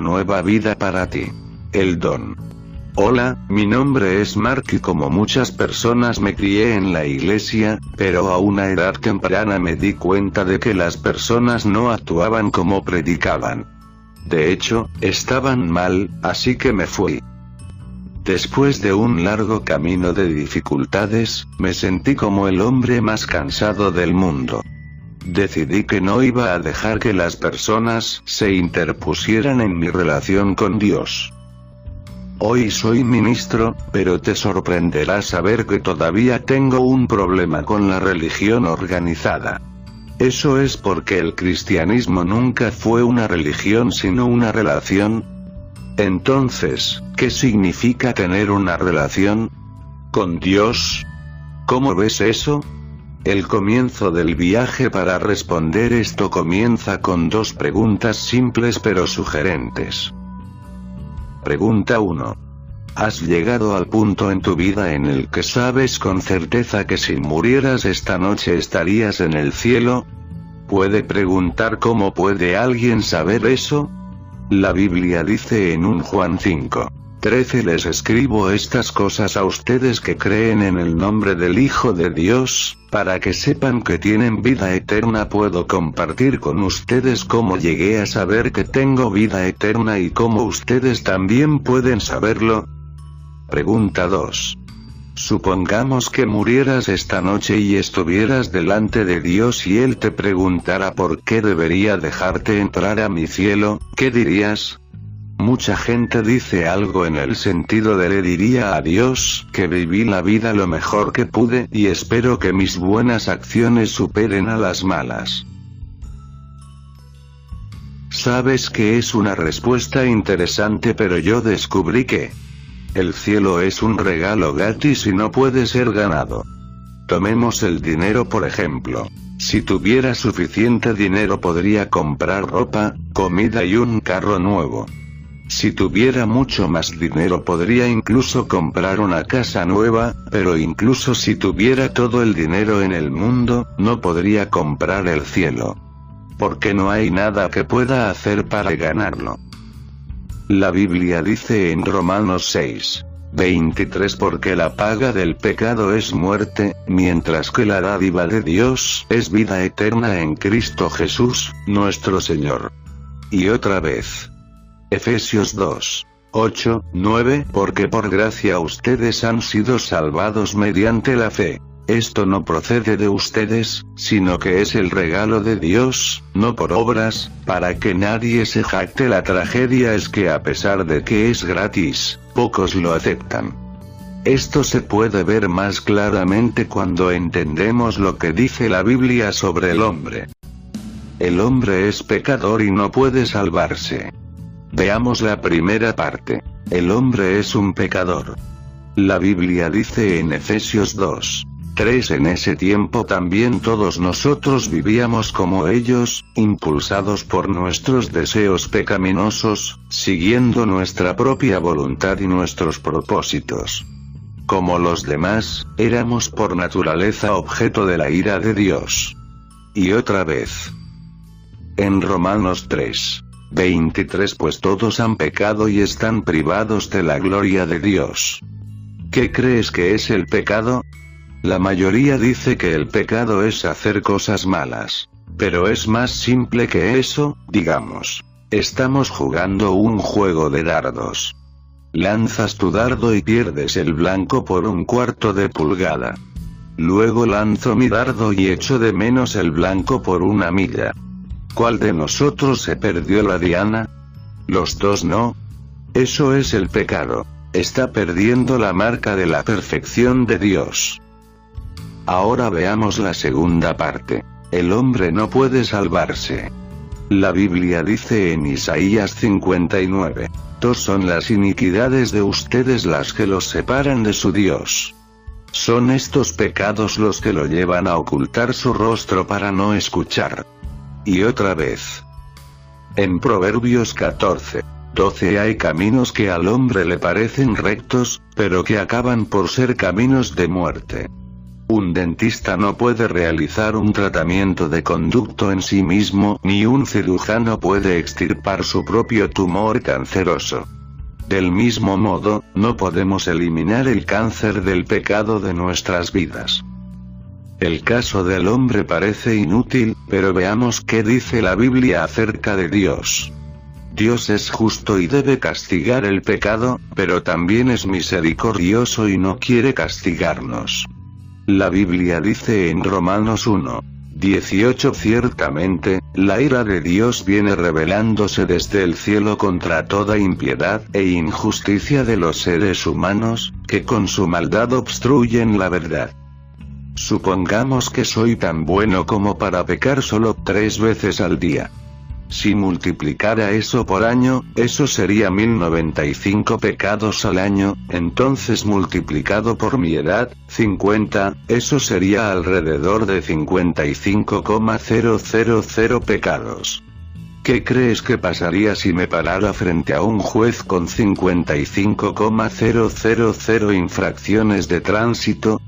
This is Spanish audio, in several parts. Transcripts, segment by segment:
nueva vida para ti. El don. Hola, mi nombre es Mark y como muchas personas me crié en la iglesia, pero a una edad temprana me di cuenta de que las personas no actuaban como predicaban. De hecho, estaban mal, así que me fui. Después de un largo camino de dificultades, me sentí como el hombre más cansado del mundo. Decidí que no iba a dejar que las personas se interpusieran en mi relación con Dios. Hoy soy ministro, pero te sorprenderá saber que todavía tengo un problema con la religión organizada. Eso es porque el cristianismo nunca fue una religión sino una relación. Entonces, ¿qué significa tener una relación? ¿Con Dios? ¿Cómo ves eso? El comienzo del viaje para responder esto comienza con dos preguntas simples pero sugerentes. Pregunta 1. ¿Has llegado al punto en tu vida en el que sabes con certeza que si murieras esta noche estarías en el cielo? Puede preguntar cómo puede alguien saber eso? La Biblia dice en un Juan 5. 13 Les escribo estas cosas a ustedes que creen en el nombre del Hijo de Dios, para que sepan que tienen vida eterna. Puedo compartir con ustedes cómo llegué a saber que tengo vida eterna y cómo ustedes también pueden saberlo. Pregunta 2. Supongamos que murieras esta noche y estuvieras delante de Dios y Él te preguntara por qué debería dejarte entrar a mi cielo, ¿qué dirías? Mucha gente dice algo en el sentido de le diría a Dios que viví la vida lo mejor que pude y espero que mis buenas acciones superen a las malas. Sabes que es una respuesta interesante pero yo descubrí que el cielo es un regalo gratis y no puede ser ganado. Tomemos el dinero por ejemplo. Si tuviera suficiente dinero podría comprar ropa, comida y un carro nuevo. Si tuviera mucho más dinero podría incluso comprar una casa nueva, pero incluso si tuviera todo el dinero en el mundo, no podría comprar el cielo. Porque no hay nada que pueda hacer para ganarlo. La Biblia dice en Romanos 6. 23 Porque la paga del pecado es muerte, mientras que la dádiva de Dios es vida eterna en Cristo Jesús, nuestro Señor. Y otra vez, Efesios 2. 8, 9 Porque por gracia ustedes han sido salvados mediante la fe. Esto no procede de ustedes, sino que es el regalo de Dios, no por obras, para que nadie se jacte. La tragedia es que a pesar de que es gratis, pocos lo aceptan. Esto se puede ver más claramente cuando entendemos lo que dice la Biblia sobre el hombre. El hombre es pecador y no puede salvarse. Veamos la primera parte. El hombre es un pecador. La Biblia dice en Efesios 2. 3 En ese tiempo también todos nosotros vivíamos como ellos, impulsados por nuestros deseos pecaminosos, siguiendo nuestra propia voluntad y nuestros propósitos. Como los demás, éramos por naturaleza objeto de la ira de Dios. Y otra vez. En Romanos 3. 23 Pues todos han pecado y están privados de la gloria de Dios. ¿Qué crees que es el pecado? La mayoría dice que el pecado es hacer cosas malas. Pero es más simple que eso, digamos. Estamos jugando un juego de dardos. Lanzas tu dardo y pierdes el blanco por un cuarto de pulgada. Luego lanzo mi dardo y echo de menos el blanco por una milla. ¿Cuál de nosotros se perdió la diana? Los dos no. Eso es el pecado. Está perdiendo la marca de la perfección de Dios. Ahora veamos la segunda parte. El hombre no puede salvarse. La Biblia dice en Isaías 59. Dos son las iniquidades de ustedes las que los separan de su Dios. Son estos pecados los que lo llevan a ocultar su rostro para no escuchar y otra vez. En Proverbios 14. 12 hay caminos que al hombre le parecen rectos, pero que acaban por ser caminos de muerte. Un dentista no puede realizar un tratamiento de conducto en sí mismo, ni un cirujano puede extirpar su propio tumor canceroso. Del mismo modo, no podemos eliminar el cáncer del pecado de nuestras vidas. El caso del hombre parece inútil, pero veamos qué dice la Biblia acerca de Dios. Dios es justo y debe castigar el pecado, pero también es misericordioso y no quiere castigarnos. La Biblia dice en Romanos 1, 18 Ciertamente, la ira de Dios viene revelándose desde el cielo contra toda impiedad e injusticia de los seres humanos, que con su maldad obstruyen la verdad. Supongamos que soy tan bueno como para pecar solo tres veces al día. Si multiplicara eso por año, eso sería 1095 pecados al año, entonces multiplicado por mi edad, 50, eso sería alrededor de 55,000 pecados. ¿Qué crees que pasaría si me parara frente a un juez con 55,000 infracciones de tránsito?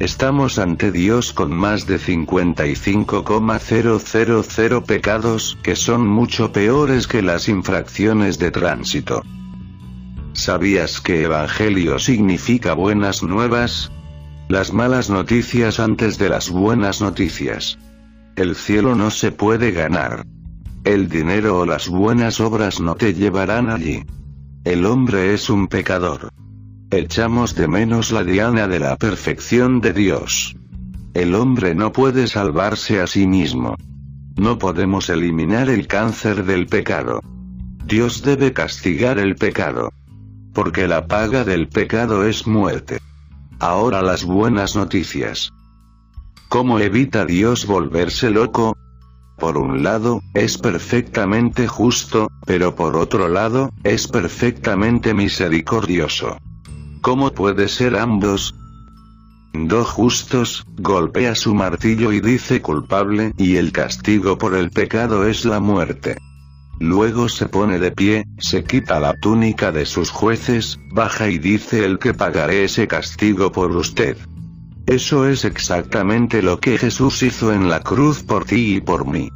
Estamos ante Dios con más de 55,000 pecados que son mucho peores que las infracciones de tránsito. ¿Sabías que Evangelio significa buenas nuevas? Las malas noticias antes de las buenas noticias. El cielo no se puede ganar. El dinero o las buenas obras no te llevarán allí. El hombre es un pecador. Echamos de menos la diana de la perfección de Dios. El hombre no puede salvarse a sí mismo. No podemos eliminar el cáncer del pecado. Dios debe castigar el pecado. Porque la paga del pecado es muerte. Ahora las buenas noticias. ¿Cómo evita Dios volverse loco? Por un lado, es perfectamente justo, pero por otro lado, es perfectamente misericordioso. ¿Cómo puede ser ambos? Dos justos, golpea su martillo y dice culpable, y el castigo por el pecado es la muerte. Luego se pone de pie, se quita la túnica de sus jueces, baja y dice el que pagaré ese castigo por usted. Eso es exactamente lo que Jesús hizo en la cruz por ti y por mí.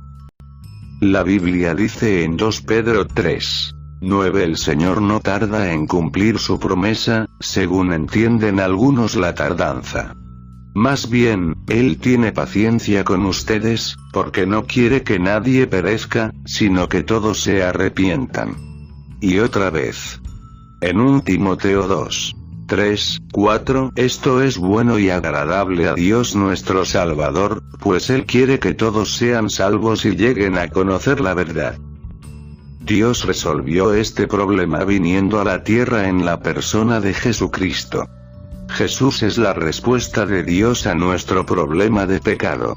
La Biblia dice en 2 Pedro 3. 9. El Señor no tarda en cumplir su promesa, según entienden algunos la tardanza. Más bien, Él tiene paciencia con ustedes, porque no quiere que nadie perezca, sino que todos se arrepientan. Y otra vez. En un Timoteo 2. 3, 4, esto es bueno y agradable a Dios nuestro Salvador, pues Él quiere que todos sean salvos y lleguen a conocer la verdad. Dios resolvió este problema viniendo a la tierra en la persona de Jesucristo. Jesús es la respuesta de Dios a nuestro problema de pecado.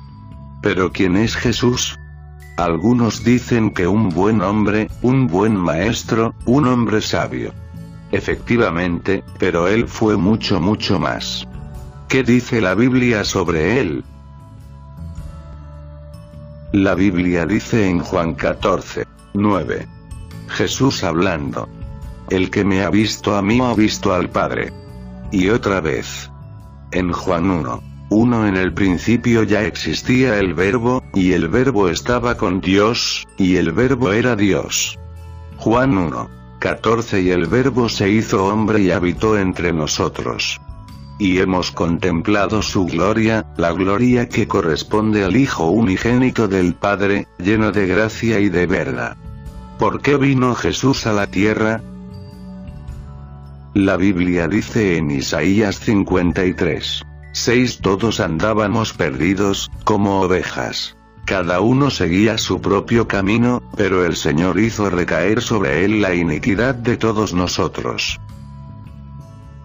Pero ¿quién es Jesús? Algunos dicen que un buen hombre, un buen maestro, un hombre sabio. Efectivamente, pero él fue mucho mucho más. ¿Qué dice la Biblia sobre él? La Biblia dice en Juan 14, 9. Jesús hablando. El que me ha visto a mí ha visto al Padre. Y otra vez. En Juan 1. 1 En el principio ya existía el verbo, y el verbo estaba con Dios, y el verbo era Dios. Juan 1. 14 Y el verbo se hizo hombre y habitó entre nosotros. Y hemos contemplado su gloria, la gloria que corresponde al Hijo unigénito del Padre, lleno de gracia y de verdad. ¿Por qué vino Jesús a la tierra? La Biblia dice en Isaías 53. 6 Todos andábamos perdidos, como ovejas. Cada uno seguía su propio camino, pero el Señor hizo recaer sobre él la iniquidad de todos nosotros.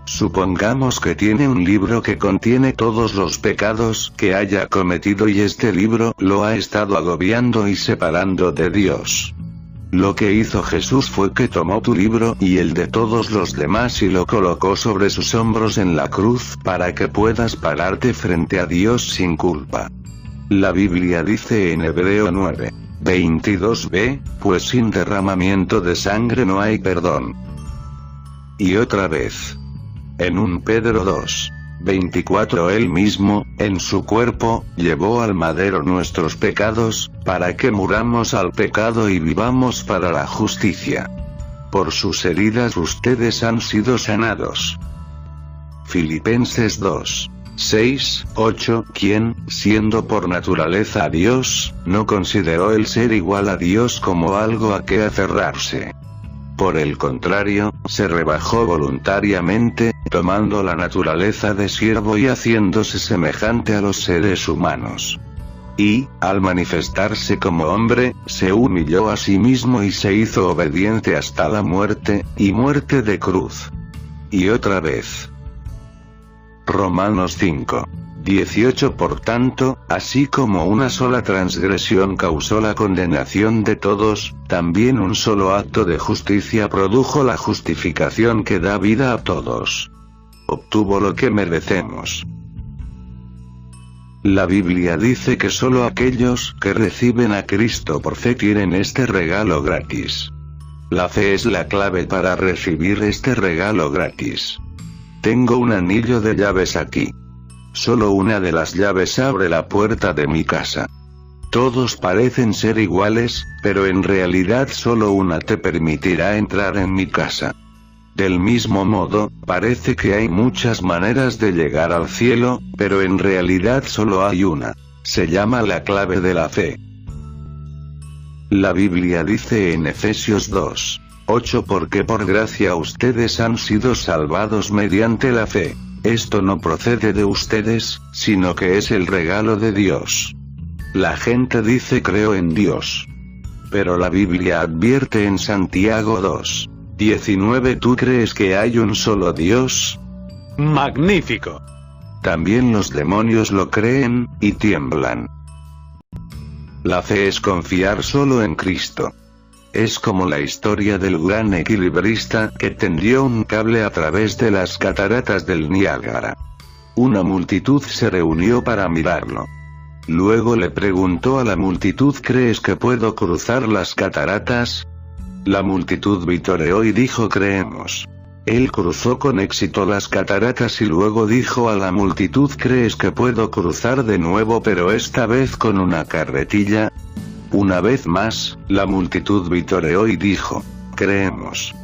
Supongamos que tiene un libro que contiene todos los pecados que haya cometido y este libro lo ha estado agobiando y separando de Dios. Lo que hizo Jesús fue que tomó tu libro y el de todos los demás y lo colocó sobre sus hombros en la cruz para que puedas pararte frente a Dios sin culpa. La Biblia dice en Hebreo 9. 22b, pues sin derramamiento de sangre no hay perdón. Y otra vez. En un Pedro 2. 24 Él mismo, en su cuerpo, llevó al madero nuestros pecados, para que muramos al pecado y vivamos para la justicia. Por sus heridas ustedes han sido sanados. Filipenses 2. 6, 8, quien, siendo por naturaleza Dios, no consideró el ser igual a Dios como algo a que aferrarse. Por el contrario, se rebajó voluntariamente, tomando la naturaleza de siervo y haciéndose semejante a los seres humanos. Y, al manifestarse como hombre, se humilló a sí mismo y se hizo obediente hasta la muerte, y muerte de cruz. Y otra vez. Romanos 5. 18 Por tanto, así como una sola transgresión causó la condenación de todos, también un solo acto de justicia produjo la justificación que da vida a todos. Obtuvo lo que merecemos. La Biblia dice que solo aquellos que reciben a Cristo por fe tienen este regalo gratis. La fe es la clave para recibir este regalo gratis. Tengo un anillo de llaves aquí. Solo una de las llaves abre la puerta de mi casa. Todos parecen ser iguales, pero en realidad solo una te permitirá entrar en mi casa. Del mismo modo, parece que hay muchas maneras de llegar al cielo, pero en realidad solo hay una. Se llama la clave de la fe. La Biblia dice en Efesios 2. 8 porque por gracia ustedes han sido salvados mediante la fe. Esto no procede de ustedes, sino que es el regalo de Dios. La gente dice creo en Dios. Pero la Biblia advierte en Santiago 2. 19 ¿Tú crees que hay un solo Dios? Magnífico. También los demonios lo creen, y tiemblan. La fe es confiar solo en Cristo. Es como la historia del gran equilibrista que tendió un cable a través de las cataratas del Niágara. Una multitud se reunió para mirarlo. Luego le preguntó a la multitud ¿Crees que puedo cruzar las cataratas? La multitud vitoreó y dijo creemos. Él cruzó con éxito las cataratas y luego dijo a la multitud ¿Crees que puedo cruzar de nuevo pero esta vez con una carretilla? Una vez más, la multitud vitoreó y dijo, creemos.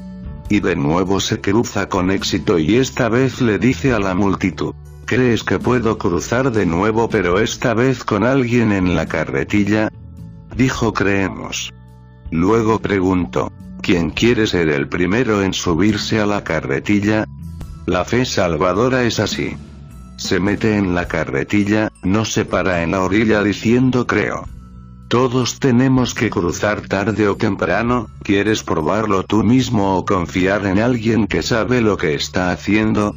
Y de nuevo se cruza con éxito y esta vez le dice a la multitud, ¿crees que puedo cruzar de nuevo pero esta vez con alguien en la carretilla? Dijo creemos. Luego preguntó, ¿quién quiere ser el primero en subirse a la carretilla? La fe salvadora es así. Se mete en la carretilla, no se para en la orilla diciendo creo. Todos tenemos que cruzar tarde o temprano, ¿quieres probarlo tú mismo o confiar en alguien que sabe lo que está haciendo?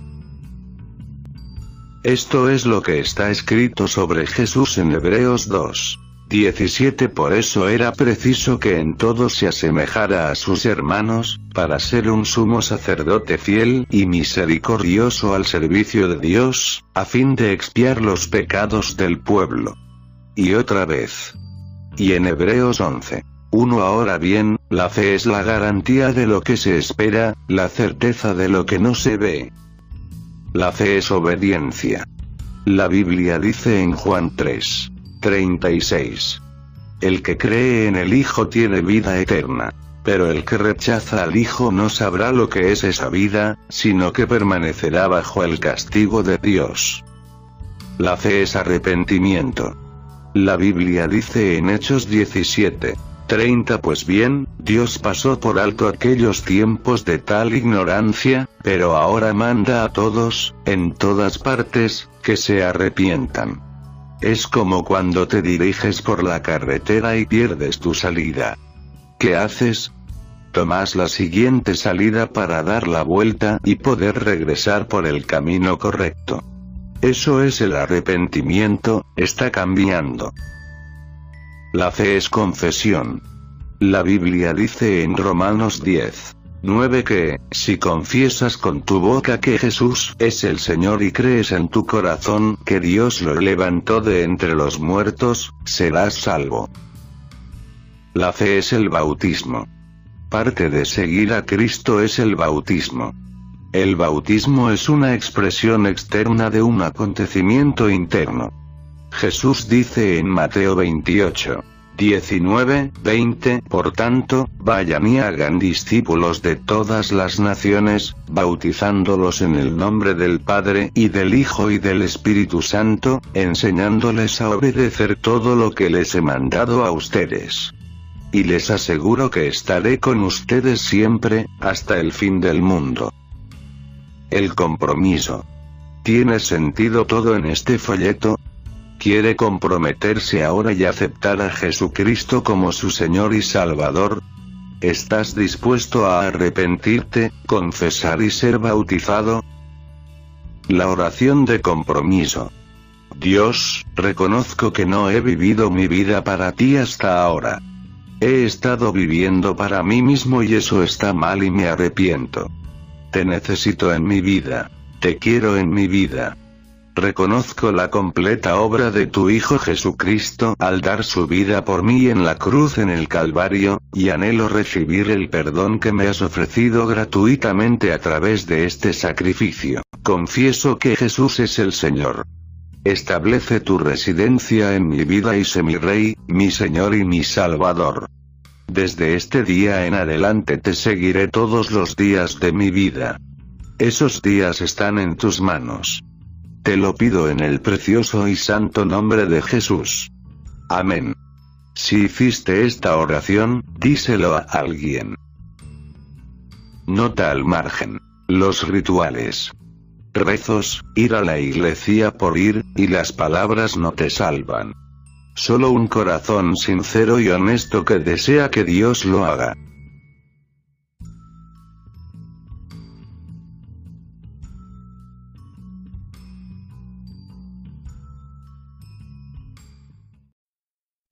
Esto es lo que está escrito sobre Jesús en Hebreos 2. 17 Por eso era preciso que en todo se asemejara a sus hermanos, para ser un sumo sacerdote fiel y misericordioso al servicio de Dios, a fin de expiar los pecados del pueblo. Y otra vez, y en Hebreos 11. 1 Ahora bien, la fe es la garantía de lo que se espera, la certeza de lo que no se ve. La fe es obediencia. La Biblia dice en Juan 3. 36. El que cree en el Hijo tiene vida eterna. Pero el que rechaza al Hijo no sabrá lo que es esa vida, sino que permanecerá bajo el castigo de Dios. La fe es arrepentimiento. La Biblia dice en Hechos 17. 30 Pues bien, Dios pasó por alto aquellos tiempos de tal ignorancia, pero ahora manda a todos, en todas partes, que se arrepientan. Es como cuando te diriges por la carretera y pierdes tu salida. ¿Qué haces? Tomas la siguiente salida para dar la vuelta y poder regresar por el camino correcto. Eso es el arrepentimiento, está cambiando. La fe es confesión. La Biblia dice en Romanos 10. 9 que, si confiesas con tu boca que Jesús es el Señor y crees en tu corazón que Dios lo levantó de entre los muertos, serás salvo. La fe es el bautismo. Parte de seguir a Cristo es el bautismo. El bautismo es una expresión externa de un acontecimiento interno. Jesús dice en Mateo 28, 19, 20 Por tanto, vayan y hagan discípulos de todas las naciones, bautizándolos en el nombre del Padre y del Hijo y del Espíritu Santo, enseñándoles a obedecer todo lo que les he mandado a ustedes. Y les aseguro que estaré con ustedes siempre, hasta el fin del mundo. El compromiso. ¿Tiene sentido todo en este folleto? Quiere comprometerse ahora y aceptar a Jesucristo como su Señor y Salvador? ¿Estás dispuesto a arrepentirte, confesar y ser bautizado? La oración de compromiso. Dios, reconozco que no he vivido mi vida para ti hasta ahora. He estado viviendo para mí mismo y eso está mal y me arrepiento. Te necesito en mi vida. Te quiero en mi vida. Reconozco la completa obra de tu Hijo Jesucristo al dar su vida por mí en la cruz en el Calvario, y anhelo recibir el perdón que me has ofrecido gratuitamente a través de este sacrificio. Confieso que Jesús es el Señor. Establece tu residencia en mi vida y sé mi Rey, mi Señor y mi Salvador. Desde este día en adelante te seguiré todos los días de mi vida. Esos días están en tus manos. Te lo pido en el precioso y santo nombre de Jesús. Amén. Si hiciste esta oración, díselo a alguien. Nota al margen. Los rituales. Rezos, ir a la iglesia por ir, y las palabras no te salvan. Solo un corazón sincero y honesto que desea que Dios lo haga.